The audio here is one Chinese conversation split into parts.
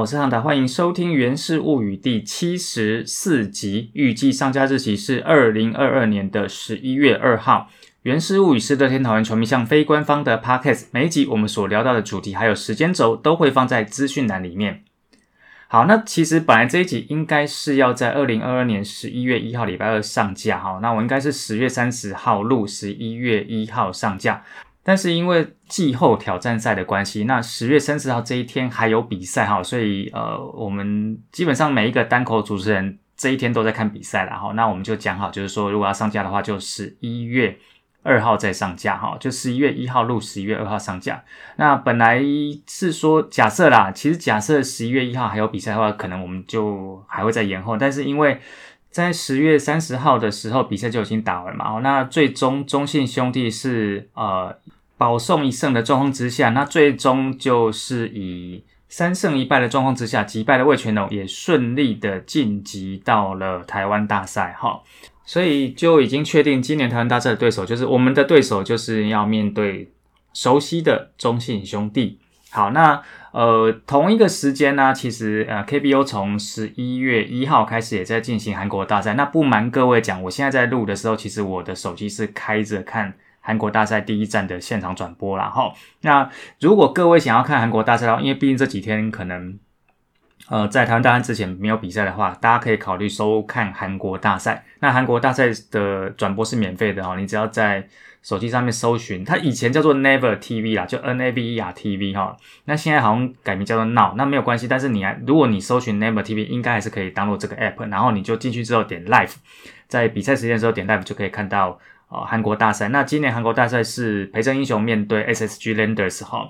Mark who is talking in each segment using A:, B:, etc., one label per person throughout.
A: 我是汉达，欢迎收听《源氏物语》第七十四集，预计上架日期是二零二二年的十一月二号。《源氏物语》是乐天桃园球迷向非官方的 podcast，每一集我们所聊到的主题还有时间轴都会放在资讯栏里面。好，那其实本来这一集应该是要在二零二二年十一月一号礼拜二上架，哈，那我应该是十月三十号录，十一月一号上架。但是因为季后挑战赛的关系，那十月三十号这一天还有比赛哈，所以呃，我们基本上每一个单口主持人这一天都在看比赛了哈。那我们就讲好，就是说如果要上架的话，就十一月二号再上架哈，就十一月一号录，十一月二号上架。那本来是说假设啦，其实假设十一月一号还有比赛的话，可能我们就还会再延后。但是因为在十月三十号的时候，比赛就已经打完嘛，那最终中信兄弟是呃。保送一胜的状况之下，那最终就是以三胜一败的状况之下，击败了魏全龙，也顺利的晋级到了台湾大赛哈。所以就已经确定今年台湾大赛的对手就是我们的对手，就是要面对熟悉的中信兄弟。好，那呃同一个时间呢，其实呃 KBO 从十一月一号开始也在进行韩国大赛。那不瞒各位讲，我现在在录的时候，其实我的手机是开着看。韩国大赛第一站的现场转播啦，哈。那如果各位想要看韩国大赛的话，因为毕竟这几天可能，呃，在台湾大赛之前没有比赛的话，大家可以考虑收看韩国大赛。那韩国大赛的转播是免费的哦，你只要在手机上面搜寻，它以前叫做 Never TV 啦，就 N A V E R T V 哈。那现在好像改名叫做 Now，那没有关系。但是你还，如果你搜寻 Never TV，应该还是可以登录这个 App，然后你就进去之后点 Live，在比赛时间的时候点 Live 就可以看到。哦，韩国大赛，那今年韩国大赛是培正英雄面对 SSG Landers 哈，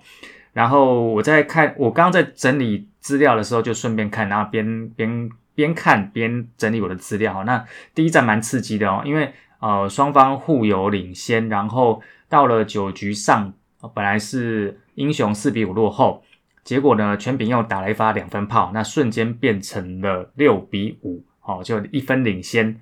A: 然后我在看，我刚刚在整理资料的时候就顺便看，然后边边边看边整理我的资料。那第一站蛮刺激的哦，因为呃双方互有领先，然后到了九局上，本来是英雄四比五落后，结果呢全屏又打了一发两分炮，那瞬间变成了六比五，哦就一分领先。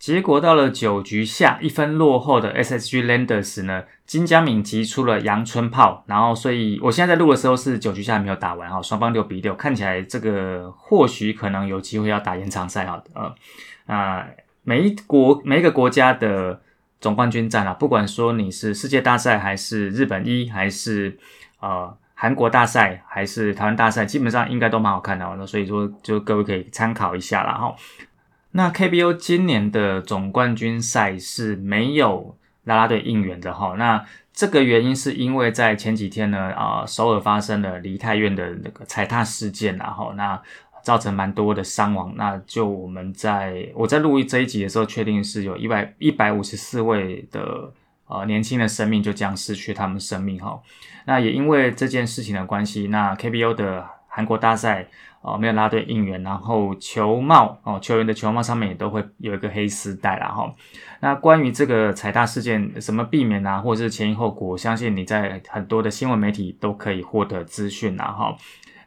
A: 结果到了九局下一分落后的 SSG Landers 呢，金江敏击出了阳春炮，然后所以我现在在录的时候是九局下还没有打完哈，双方六比六，看起来这个或许可能有机会要打延长赛哈，呃啊每一国每一个国家的总冠军战啊，不管说你是世界大赛还是日本一还是呃韩国大赛还是台湾大赛，基本上应该都蛮好看的，那所以说就各位可以参考一下啦哈。那 KBO 今年的总冠军赛是没有啦啦队应援的哈，那这个原因是因为在前几天呢啊，首尔发生了梨泰院的那个踩踏事件然后那造成蛮多的伤亡，那就我们在我在录这一集的时候，确定是有一百一百五十四位的呃年轻的生命就这样失去他们生命哈，那也因为这件事情的关系，那 KBO 的韩国大赛。哦，没有拉队应援，然后球帽哦，球员的球帽上面也都会有一个黑丝带啦哈。那关于这个踩踏事件，什么避免啊，或者是前因后果，我相信你在很多的新闻媒体都可以获得资讯啦哈。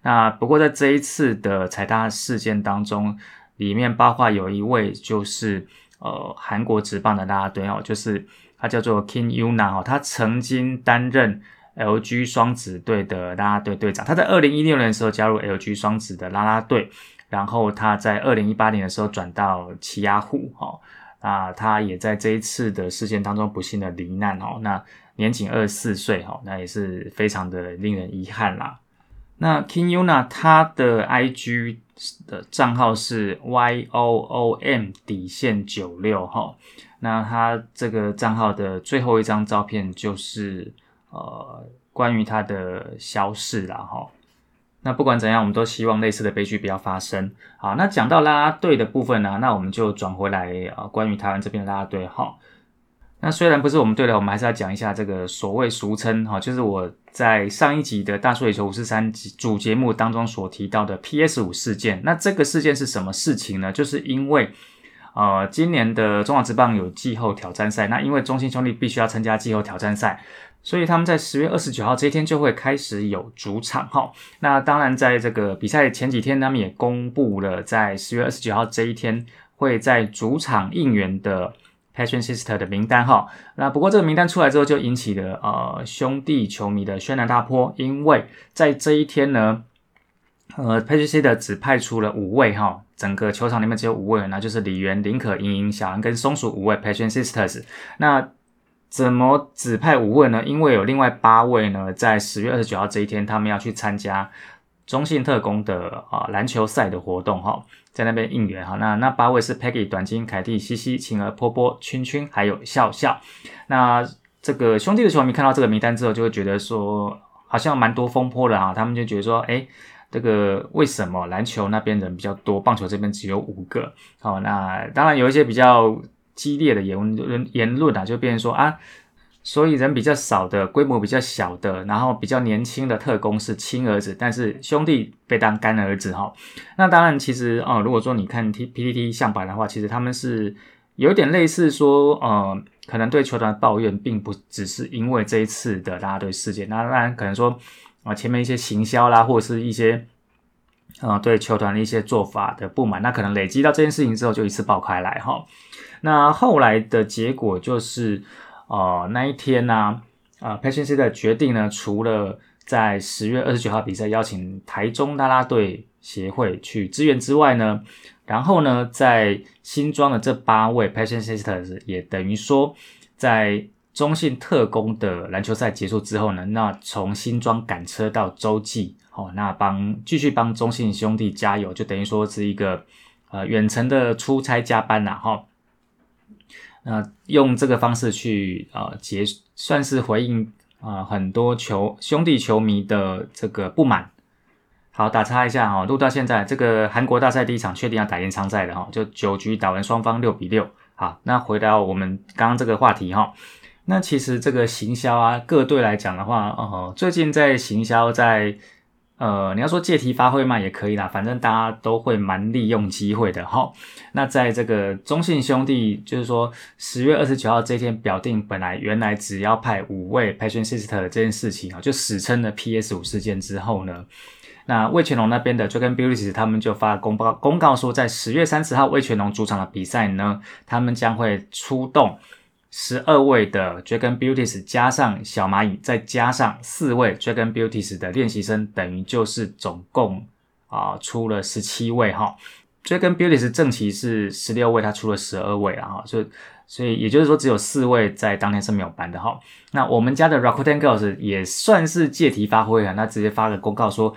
A: 那不过在这一次的踩踏事件当中，里面包括有一位就是呃韩国职棒的拉拉队哦，就是他叫做 King Yuna 哦，他曾经担任。LG 双子队的啦啦队队长，他在二零一六年的时候加入 LG 双子的啦啦队，然后他在二零一八年的时候转到奇亚虎，哈，啊，他也在这一次的事件当中不幸的罹难，哦，那年仅二十四岁，哈，那也是非常的令人遗憾啦。那 King Yuna 他的 IG 的账号是 YOOM 底线九六，哈，那他这个账号的最后一张照片就是。呃，关于他的消逝啦，哈，那不管怎样，我们都希望类似的悲剧不要发生。好，那讲到啦啦队的部分呢，那我们就转回来啊，关于台湾这边的啦啦队，哈，那虽然不是我们队的，我们还是要讲一下这个所谓俗称，哈，就是我在上一集的大数野球五四三集主节目当中所提到的 PS 五事件。那这个事件是什么事情呢？就是因为呃，今年的中华职棒有季后挑战赛，那因为中信兄弟必须要参加季后挑战赛。所以他们在十月二十九号这一天就会开始有主场哈。那当然，在这个比赛前几天，他们也公布了在十月二十九号这一天会在主场应援的 Passion Sister 的名单哈。那不过这个名单出来之后，就引起了呃兄弟球迷的轩然大波，因为在这一天呢，呃 p a t r i c i 只派出了五位哈，整个球场里面只有五位，那就是李元、林可、莹莹、小安跟松鼠五位 p a t r i c Sisters。那怎么只派五位呢？因为有另外八位呢，在十月二十九号这一天，他们要去参加中信特工的啊篮球赛的活动哈，在那边应援哈。那那八位是 Peggy、短金、凯蒂、西西、晴儿、波波、圈圈，还有笑笑。那这个兄弟的球迷看到这个名单之后，就会觉得说，好像蛮多风波的啊。他们就觉得说，哎，这个为什么篮球那边人比较多，棒球这边只有五个？好，那当然有一些比较。激烈的言论言论啊，就变成说啊，所以人比较少的、规模比较小的，然后比较年轻的特工是亲儿子，但是兄弟被当干儿子哈。那当然，其实哦，如果说你看 T P T T 相板的话，其实他们是有点类似说，呃，可能对球团抱怨，并不只是因为这一次的拉队事件。那当然可能说啊，前面一些行销啦，或者是一些呃对球团的一些做法的不满，那可能累积到这件事情之后，就一次爆开来哈。那后来的结果就是，呃，那一天呢，呃 p a t i e n C 的决定呢，除了在十月二十九号比赛邀请台中啦啦队协会去支援之外呢，然后呢，在新庄的这八位 p a t i e n Sisters 也等于说，在中信特工的篮球赛结束之后呢，那从新庄赶车到洲际，哦，那帮继续帮中信兄弟加油，就等于说是一个呃远程的出差加班呐，哈。那用这个方式去啊结算是回应啊很多球兄弟球迷的这个不满。好，打岔一下哈，录到现在这个韩国大赛第一场确定要打延长赛的哈，就九局打完双方六比六。好，那回到我们刚刚这个话题哈，那其实这个行销啊各队来讲的话，哦，最近在行销在。呃，你要说借题发挥嘛，也可以啦，反正大家都会蛮利用机会的哈。那在这个中信兄弟，就是说十月二十九号这天表定，本来原来只要派五位 Passion Sister 这件事情啊，就史称的 PS 五事件之后呢，那魏全龙那边的 Dragon Beauty 他们就发公报公告说，在十月三十号魏全龙主场的比赛呢，他们将会出动。十二位的 Dragon Beauties 加上小蚂蚁，再加上四位 Dragon Beauties 的练习生，等于就是总共啊出了十七位哈。Dragon Beauties 正旗是十六位，他出了十二位了哈，所以所以也就是说只有四位在当天是没有班的哈。那我们家的 Rakuten Girls 也算是借题发挥啊，那直接发个公告说，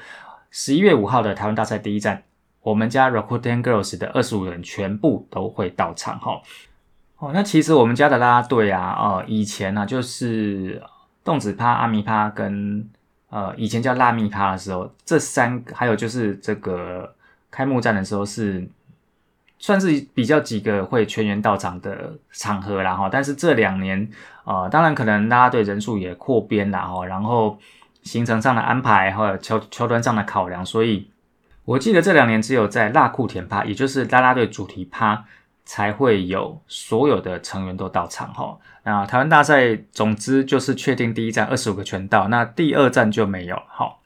A: 十一月五号的台湾大赛第一站，我们家 Rakuten Girls 的二十五人全部都会到场哈。哦那其实我们家的啦啦队啊，呃，以前呢就是动子趴、阿咪趴跟呃以前叫辣咪趴的时候，这三还有就是这个开幕战的时候是算是比较几个会全员到场的场合啦哈。但是这两年呃，当然可能啦啦队人数也扩编啦哈，然后行程上的安排或者球球团上的考量，所以我记得这两年只有在辣库田趴，也就是啦啦队主题趴。才会有所有的成员都到场哈。那台湾大赛，总之就是确定第一站二十五个全到，那第二站就没有哈。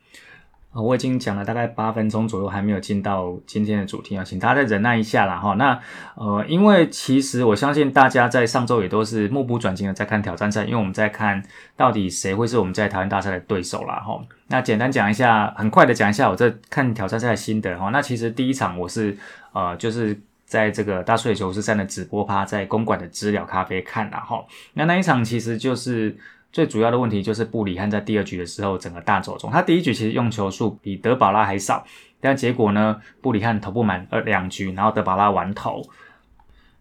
A: 我已经讲了大概八分钟左右，还没有进到今天的主题啊，请大家再忍耐一下啦哈。那呃，因为其实我相信大家在上周也都是目不转睛的在看挑战赛，因为我们在看到底谁会是我们在台湾大赛的对手啦哈。那简单讲一下，很快的讲一下我这看挑战赛的心得哈。那其实第一场我是呃就是。在这个大水球十三的直播趴，在公馆的知了咖啡看了哈，那那一场其实就是最主要的问题，就是布里汉在第二局的时候整个大走中，他第一局其实用球数比德保拉还少，但结果呢，布里汉投不满呃两局，然后德保拉完投。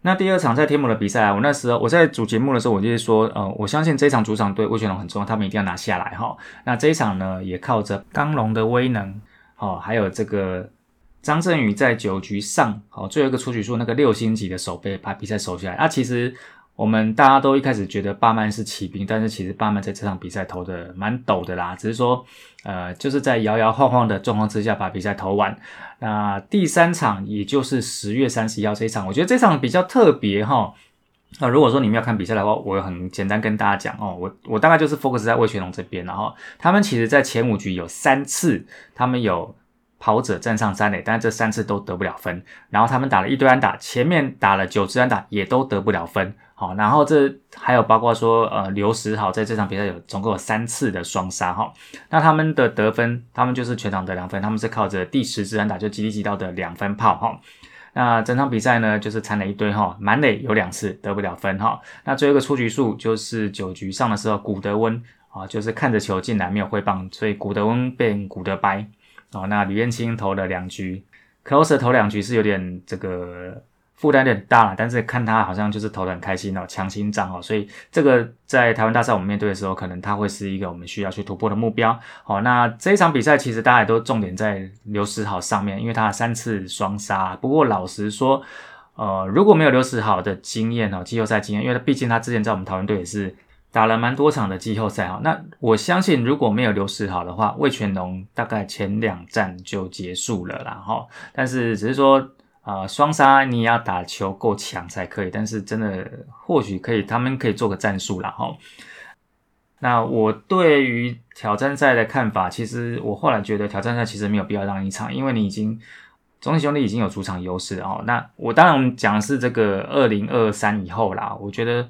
A: 那第二场在天母的比赛，我那时候我在主节目的时候，我就是说，呃，我相信这一场主场对魏全龙很重要，他们一定要拿下来哈。那这一场呢，也靠着刚龙的威能，哦，还有这个。张振宇在九局上，好，最后一个出局数那个六星级的守备把比赛守下来。那其实我们大家都一开始觉得巴曼是骑兵，但是其实巴曼在这场比赛投的蛮陡的啦，只是说，呃，就是在摇摇晃晃的状况之下把比赛投完。那第三场，也就是十月三十一号这一场，我觉得这场比较特别哈。那如果说你们要看比赛的话，我很简单跟大家讲哦，我我大概就是 focus 在魏全龙这边，然后他们其实在前五局有三次，他们有。跑者站上三垒，但是这三次都得不了分。然后他们打了一堆安打，前面打了九支安打，也都得不了分。好，然后这还有包括说，呃，刘时豪在这场比赛有总共有三次的双杀哈。那他们的得分，他们就是全场得两分，他们是靠着第十支安打就吉利吉到的两分炮哈。那整场比赛呢，就是惨了一堆哈，满垒有两次得不了分哈。那最后一个出局数就是九局上的时候，古德温啊，就是看着球进来没有挥棒，所以古德温变古德白哦。那吕彦青投了两局，closer 投两局是有点这个。负担有点大了，但是看他好像就是投的很开心哦，强心脏哦，所以这个在台湾大赛我们面对的时候，可能他会是一个我们需要去突破的目标。好，那这一场比赛其实大家都重点在刘时豪上面，因为他三次双杀。不过老实说，呃，如果没有刘时豪的经验哦，季后赛经验，因为他毕竟他之前在我们台湾队也是打了蛮多场的季后赛哈。那我相信如果没有刘时豪的话，魏全龙大概前两战就结束了啦哈。但是只是说。啊，双杀你也要打球够强才可以，但是真的或许可以，他们可以做个战术了哈。那我对于挑战赛的看法，其实我后来觉得挑战赛其实没有必要让一场，因为你已经中信兄弟已经有主场优势哦。那我当然我们讲的是这个二零二三以后啦，我觉得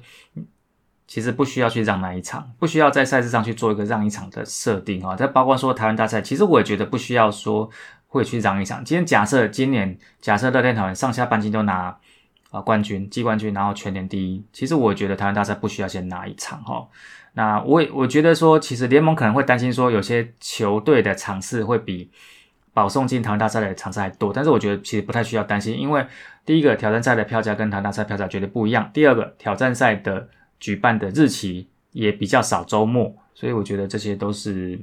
A: 其实不需要去让那一场，不需要在赛事上去做一个让一场的设定啊。再包括说台湾大赛，其实我也觉得不需要说。会去让一场。今天假设今年假设乐天桃园上下半季都拿啊冠军季冠军，然后全年第一，其实我觉得台湾大赛不需要先拿一场哈。那我也我觉得说，其实联盟可能会担心说，有些球队的场次会比保送进台湾大赛的场次还多，但是我觉得其实不太需要担心，因为第一个挑战赛的票价跟台湾大赛票价绝对不一样，第二个挑战赛的举办的日期也比较少周末，所以我觉得这些都是。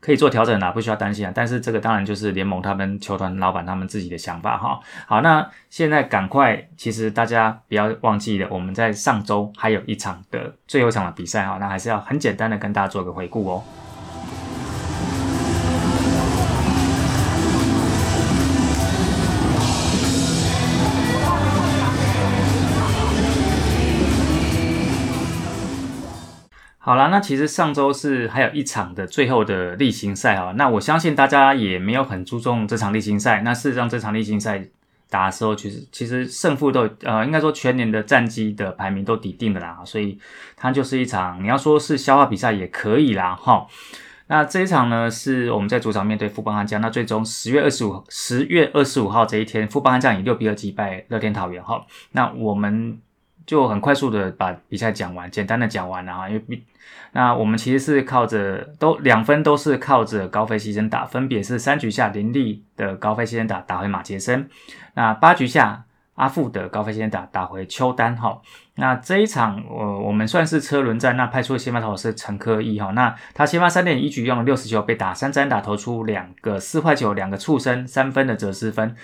A: 可以做调整啊，不需要担心啊。但是这个当然就是联盟他们球团老板他们自己的想法哈。好，那现在赶快，其实大家不要忘记了，我们在上周还有一场的最后一场的比赛哈。那还是要很简单的跟大家做个回顾哦。好了，那其实上周是还有一场的最后的例行赛哈。那我相信大家也没有很注重这场例行赛。那事实上，这场例行赛打的时候，其实其实胜负都呃，应该说全年的战绩的排名都抵定的啦。所以它就是一场，你要说是消化比赛也可以啦哈。那这一场呢，是我们在主场面对富邦悍将。那最终十月二十五十月二十五号这一天，富邦悍将以六比二击败乐天桃园哈。那我们。就很快速的把比赛讲完，简单的讲完了哈，因为那我们其实是靠着都两分都是靠着高飞牺牲打，分别是三局下林立的高飞牺牲打打回马杰森，那八局下阿富的高飞牺牲打打回邱丹哈，那这一场我我们算是车轮战，那派出的先发投手是陈科义哈，那他先发三点一局用了六十球被打三战打投出两个四坏球，两个触身三分的折失分。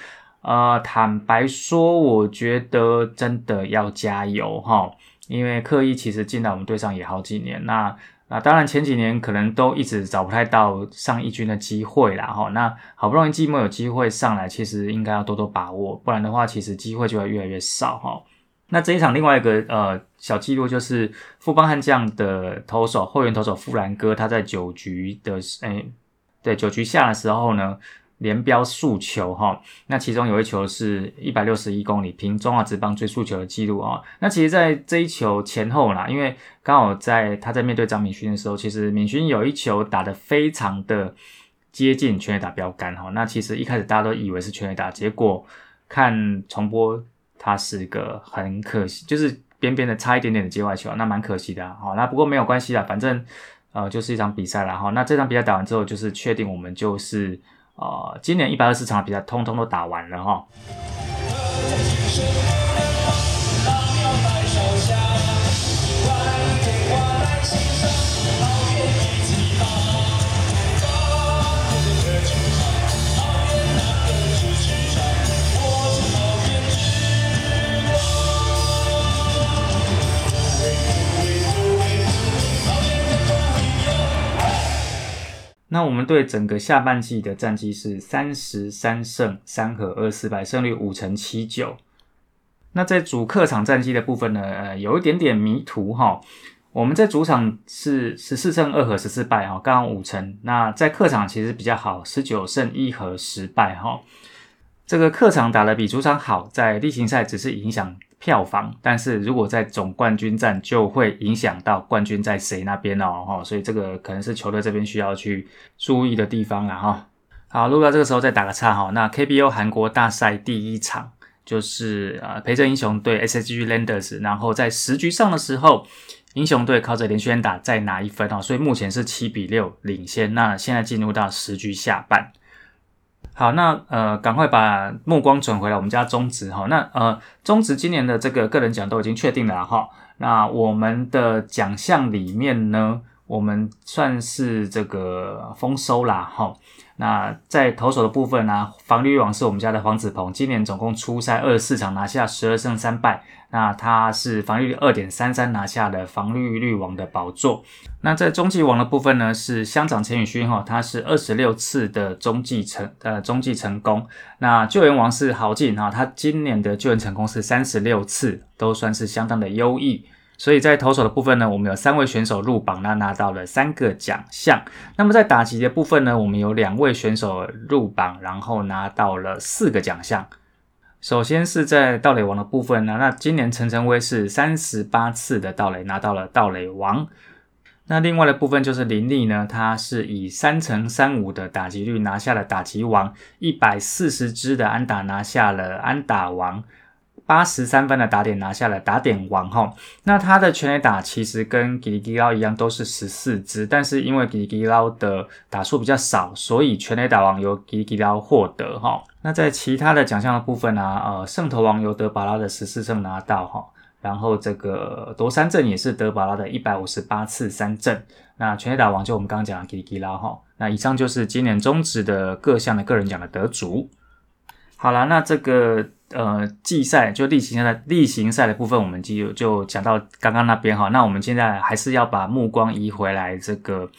A: 呃，坦白说，我觉得真的要加油哈，因为刻意其实进到我们队上也好几年，那那当然前几年可能都一直找不太到上一军的机会啦哈，那好不容易季末有机会上来，其实应该要多多把握，不然的话，其实机会就会越来越少哈。那这一场另外一个呃小记录就是富邦悍将的投手后援投手富兰哥，他在九局的诶，对九局下的时候呢。连标速球哈，那其中有一球是一百六十一公里，平中华职棒追速球的记录啊。那其实，在这一球前后啦，因为刚好在他在面对张敏勋的时候，其实敏勋有一球打得非常的接近全垒打标杆哈。那其实一开始大家都以为是全垒打，结果看重播，它是个很可惜，就是边边的差一点点的接外球，那蛮可惜的哈。那不过没有关系啦，反正呃就是一场比赛了哈。那这场比赛打完之后，就是确定我们就是。哦，今年一百二十场比赛通通都打完了哈。那我们对整个下半季的战绩是三十三胜三和二失败，胜率五成七九。那在主客场战绩的部分呢，呃，有一点点迷途哈。我们在主场是十四胜二和十四败哈，刚刚五成。那在客场其实比较好，十九胜一和十败哈。这个客场打的比主场好，在例行赛只是影响。票房，但是如果在总冠军战，就会影响到冠军在谁那边哦，哈，所以这个可能是球队这边需要去注意的地方了哈。好，录到这个时候再打个岔哈，那 KBO 韩国大赛第一场就是呃陪着英雄队 SSG Landers，然后在十局上的时候，英雄队靠着连续打再拿一分哦，所以目前是七比六领先。那现在进入到十局下半。好，那呃，赶快把目光转回来，我们家中职哈。那呃，中职今年的这个个人奖都已经确定了哈。那我们的奖项里面呢，我们算是这个丰收啦哈。那在投手的部分呢，防御王是我们家的黄子鹏，今年总共出赛二十四场，拿下十二胜三败。那他是防御率二点三三，拿下了防御率王的宝座。那在中继王的部分呢，是乡长陈宇勋哈，他是二十六次的中继成呃中继成功。那救援王是豪进哈，他今年的救援成功是三十六次，都算是相当的优异。所以在投手的部分呢，我们有三位选手入榜，那拿到了三个奖项。那么在打击的部分呢，我们有两位选手入榜，然后拿到了四个奖项。首先是在盗垒王的部分呢，那今年陈晨威是三十八次的盗垒拿到了盗垒王，那另外的部分就是林立呢，他是以三乘三五的打击率拿下了打击王，一百四十支的安打拿下了安打王。八十三分的打点拿下了打点王哈，那他的全垒打其实跟吉里吉拉一样都是十四支，但是因为吉里吉捞的打数比较少，所以全垒打王由吉里吉捞获得哈。那在其他的奖项的部分呢，呃，胜投王由德巴拉的十四胜拿到哈，然后这个夺三振也是德巴拉的一百五十八次三振，那全垒打王就我们刚刚讲的吉吉捞哈。那以上就是今年中职的各项的个人奖的得主。好了，那这个。呃，季赛就例行赛例行赛的部分，我们就就讲到刚刚那边哈。那我们现在还是要把目光移回来这个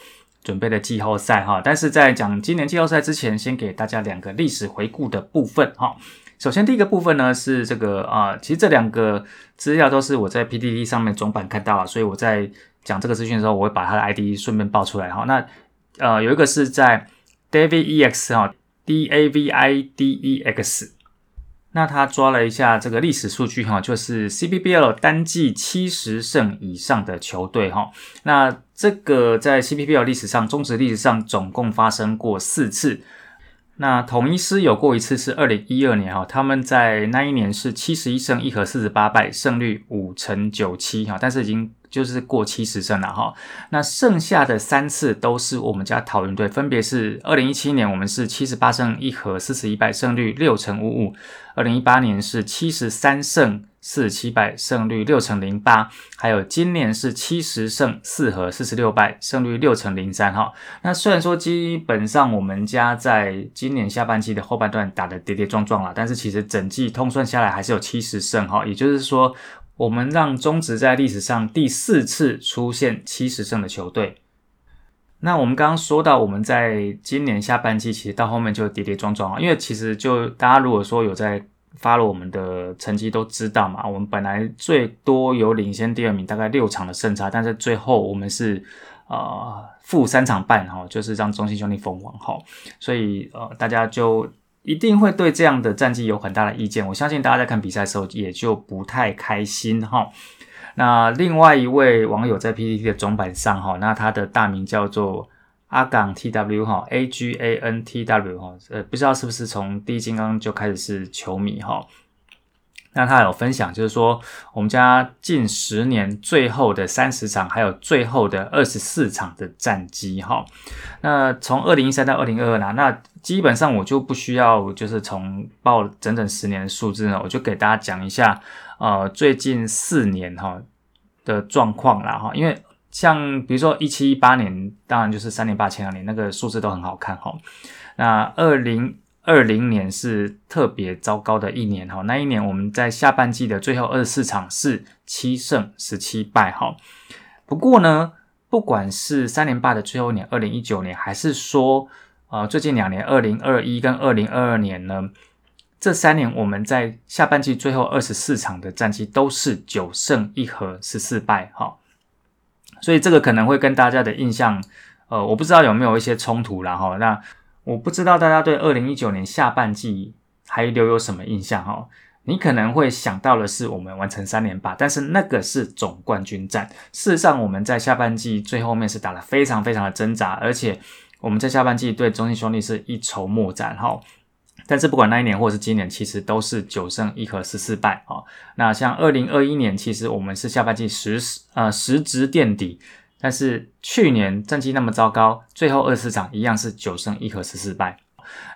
A: 准备的季后赛哈。但是在讲今年季后赛之前，先给大家两个历史回顾的部分哈。首先第一个部分呢是这个啊，其实这两个资料都是我在 PPT 上面总版看到，所以我在讲这个资讯的时候，我会把它的 ID 顺便报出来哈。那呃，有一个是在 David Ex 哈，D A V I D E X。那他抓了一下这个历史数据哈，就是 CBBL 单季七十胜以上的球队哈。那这个在 CBBL 历史上，中职历史上总共发生过四次。那统一师有过一次是二零一二年哈，他们在那一年是七十一胜一和四十八败，胜率五成九七哈，但是已经。就是过七十胜了哈，那剩下的三次都是我们家桃园队，分别是二零一七年我们是七十八胜一和四十一败，胜率六成五五；二零一八年是七十三胜四十七败，胜率六成零八；还有今年是七十胜四和四十六败，胜率六成零三哈。那虽然说基本上我们家在今年下半季的后半段打的跌跌撞撞了，但是其实整季通算下来还是有七十胜哈，也就是说。我们让中职在历史上第四次出现七十胜的球队。那我们刚刚说到，我们在今年下半季其实到后面就跌跌撞撞啊，因为其实就大家如果说有在发了我们的成绩都知道嘛，我们本来最多有领先第二名大概六场的胜差，但是最后我们是呃负三场半哈，就是让中信兄弟封王哈，所以呃大家就。一定会对这样的战绩有很大的意见，我相信大家在看比赛的时候也就不太开心哈。那另外一位网友在 PPT 的总版上哈，那他的大名叫做阿港 TW 哈，A G A N T W 哈，呃，不知道是不是从第一金刚就开始是球迷哈。那他有分享，就是说我们家近十年最后的三十场，还有最后的二十四场的战绩哈。那从二零一三到二零二二呢，那基本上我就不需要就是从报整整十年的数字呢，我就给大家讲一下呃最近四年哈的状况啦哈。因为像比如说一七一八年，当然就是三年八前两年那个数字都很好看哈。那二零二零年是特别糟糕的一年哈，那一年我们在下半季的最后二十四场是七胜十七败哈。不过呢，不管是三连霸的最后一年二零一九年，还是说呃最近两年二零二一跟二零二二年呢，这三年我们在下半季最后二十四场的战绩都是九胜一和十四败哈。所以这个可能会跟大家的印象，呃，我不知道有没有一些冲突然后那。我不知道大家对二零一九年下半季还留有什么印象哈？你可能会想到的是我们完成三连霸，但是那个是总冠军战。事实上，我们在下半季最后面是打得非常非常的挣扎，而且我们在下半季对中信兄弟是一筹莫展哈。但是不管那一年或是今年，其实都是九胜一和十四败啊。那像二零二一年，其实我们是下半季十呃十值垫底，但是去年战绩那么糟糕，最后二十场一样是九胜一和十四败。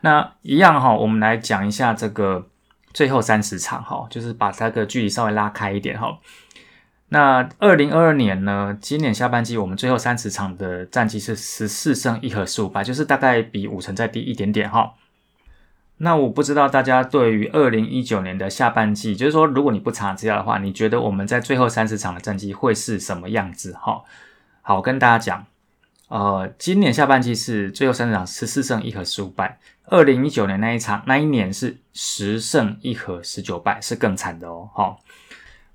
A: 那一样哈，我们来讲一下这个最后三十场哈，就是把这个距离稍微拉开一点哈。那二零二二年呢，今年下半季我们最后三十场的战绩是十四胜一和十五败，就是大概比五成再低一点点哈。那我不知道大家对于二零一九年的下半季，就是说，如果你不查资料的话，你觉得我们在最后三十场的战绩会是什么样子？哈，好，跟大家讲，呃，今年下半季是最后三场十四胜一和十五败，二零一九年那一场那一年是十胜一和十九败，是更惨的哦。哈，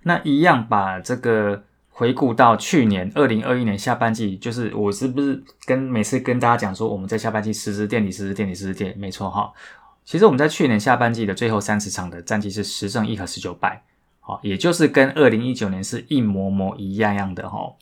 A: 那一样把这个回顾到去年二零二一年下半季，就是我是不是跟每次跟大家讲说，我们在下半季实时垫底，实时垫底，实时垫，没错哈。其实我们在去年下半季的最后三十场的战绩是十胜一和十九败，好，也就是跟二零一九年是一模模一样样的哈。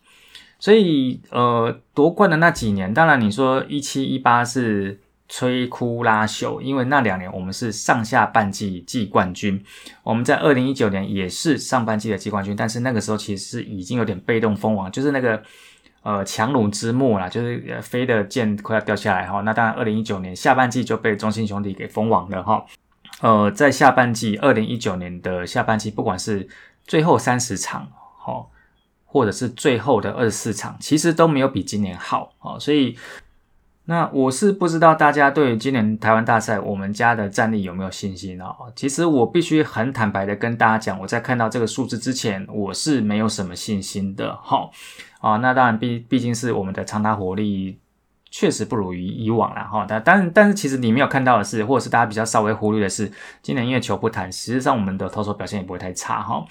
A: 所以呃，夺冠的那几年，当然你说一七一八是摧枯拉朽，因为那两年我们是上下半季季冠军。我们在二零一九年也是上半季的季冠军，但是那个时候其实是已经有点被动封王，就是那个。呃，强弩之末啦，就是飞的箭快要掉下来哈。那当然，二零一九年下半季就被中信兄弟给封王了哈。呃，在下半季，二零一九年的下半季，不管是最后三十场哈，或者是最后的二十四场，其实都没有比今年好啊。所以，那我是不知道大家对今年台湾大赛我们家的战力有没有信心啊？其实我必须很坦白的跟大家讲，我在看到这个数字之前，我是没有什么信心的哈。啊，那当然，毕毕竟是我们的长达火力确实不如于以往了哈。但但但是，其实你没有看到的是，或者是大家比较稍微忽略的是，今年因为球不谈，实际上我们的投手表现也不会太差哈。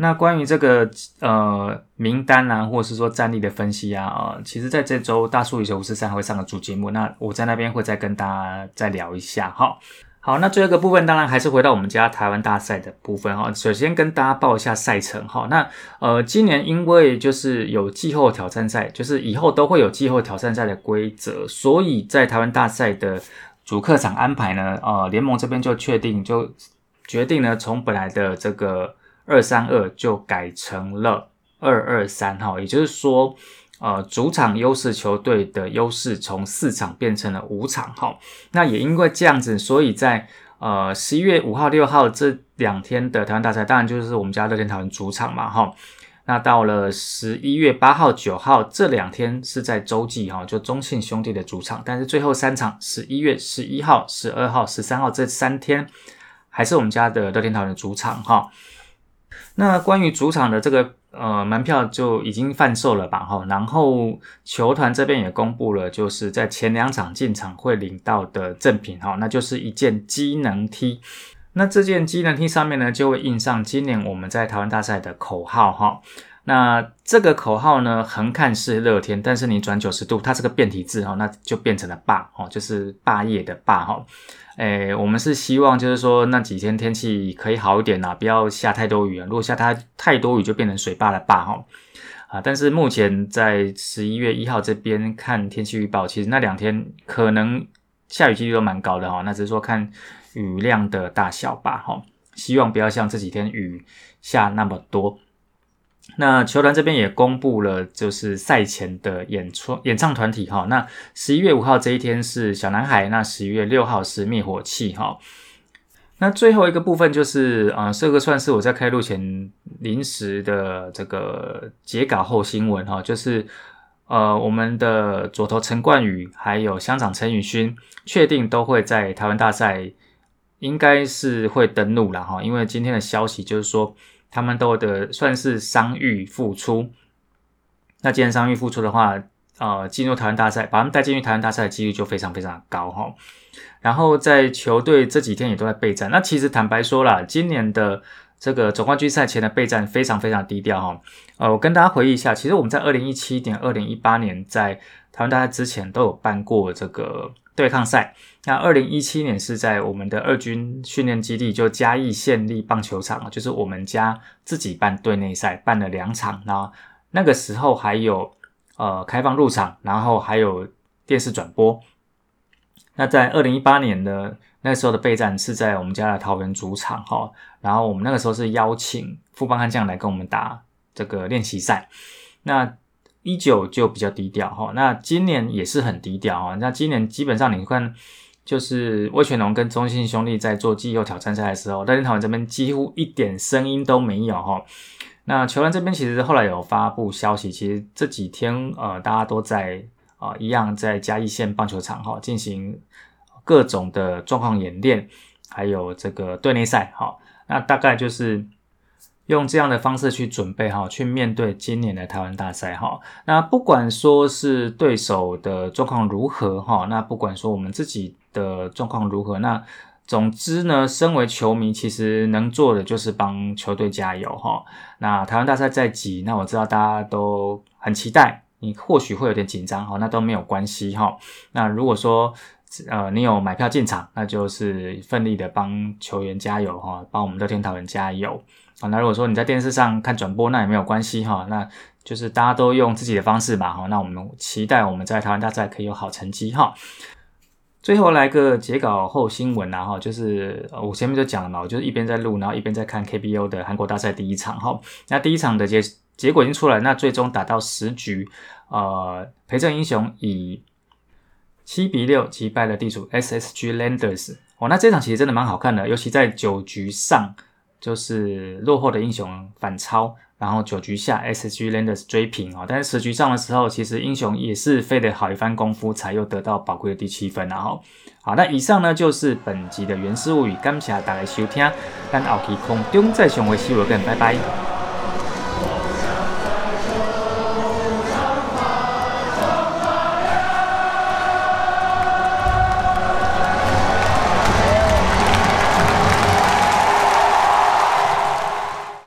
A: 那关于这个呃名单啊，或者是说战力的分析啊，啊，其实在这周大数羽球五四三会上个主节目，那我在那边会再跟大家再聊一下哈。好，那最后一个部分当然还是回到我们家台湾大赛的部分哈。首先跟大家报一下赛程哈。那呃，今年因为就是有季后挑战赛，就是以后都会有季后挑战赛的规则，所以在台湾大赛的主客场安排呢，呃，联盟这边就确定就决定呢，从本来的这个二三二就改成了二二三哈，也就是说。呃，主场优势球队的优势从四场变成了五场，哈，那也因为这样子，所以在呃十一月五号、六号这两天的台湾大赛，当然就是我们家乐天桃园主场嘛，哈，那到了十一月八号、九号这两天是在洲际，哈，就中信兄弟的主场，但是最后三场十一月十一号、十二号、十三号这三天还是我们家的乐天桃园主场，哈。那关于主场的这个。呃，门票就已经贩售了吧？哈，然后球团这边也公布了，就是在前两场进场会领到的赠品，哈，那就是一件机能 T。那这件机能 T 上面呢，就会印上今年我们在台湾大赛的口号，哈。那这个口号呢，横看是乐天，但是你转九十度，它是个变体字，哈，那就变成了霸，哦，就是霸业的霸，哈。诶，我们是希望就是说那几天天气可以好一点啦，不要下太多雨啊。如果下太太多雨，就变成水坝的坝哈。啊，但是目前在十一月一号这边看天气预报，其实那两天可能下雨几率都蛮高的哈。那只是说看雨量的大小吧哈。希望不要像这几天雨下那么多。那球团这边也公布了，就是赛前的演出演唱团体哈。那十一月五号这一天是小男孩，那十一月六号是灭火器哈。那最后一个部分就是啊，这个算是我在开录前临时的这个截稿后新闻哈，就是呃，我们的左投陈冠宇还有乡长陈宇勋确定都会在台湾大赛，应该是会登陆了哈。因为今天的消息就是说。他们都的算是伤愈复出，那既然伤愈复出的话，呃，进入台湾大赛，把他们带进去台湾大赛的几率就非常非常高哈。然后在球队这几天也都在备战。那其实坦白说了，今年的这个总冠军赛前的备战非常非常低调哈。呃，我跟大家回忆一下，其实我们在二零一七年、二零一八年在台湾大赛之前都有办过这个。对抗赛。那二零一七年是在我们的二军训练基地，就嘉义县立棒球场就是我们家自己办队内赛，办了两场。那那个时候还有呃开放入场，然后还有电视转播。那在二零一八年的那时候的备战是在我们家的桃园主场哈，然后我们那个时候是邀请富邦悍将来跟我们打这个练习赛。那一九就比较低调哈，那今年也是很低调啊。那今年基本上你看。就是魏全龙跟中信兄弟在做季后挑战赛的时候，乐天桃园这边几乎一点声音都没有哈。那球员这边其实后来有发布消息，其实这几天呃大家都在啊一样在嘉义县棒球场哈进行各种的状况演练，还有这个队内赛哈。那大概就是用这样的方式去准备哈，去面对今年的台湾大赛哈。那不管说是对手的状况如何哈，那不管说我们自己。的状况如何？那总之呢，身为球迷，其实能做的就是帮球队加油哈。那台湾大赛在即，那我知道大家都很期待，你或许会有点紧张哈，那都没有关系哈。那如果说呃你有买票进场，那就是奋力的帮球员加油哈，帮我们乐天桃园加油啊。那如果说你在电视上看转播，那也没有关系哈，那就是大家都用自己的方式吧哈。那我们期待我们在台湾大赛可以有好成绩哈。最后来个截稿后新闻啊，哈，就是我前面就讲了嘛，我就是一边在录，然后一边在看 KBO 的韩国大赛第一场，哈，那第一场的结结果已经出来，那最终打到十局，呃，裴正英雄以七比六击败了地主 SSG Landers，哦，那这场其实真的蛮好看的，尤其在九局上，就是落后的英雄反超。然后九局下，SG Landers 追平啊，但是十局上的时候，其实英雄也是费了好一番功夫，才又得到宝贵的第七分。然后，好，那以上呢就是本集的原始物语，感谢大家收听，咱后期空中再相会，See you again，拜拜。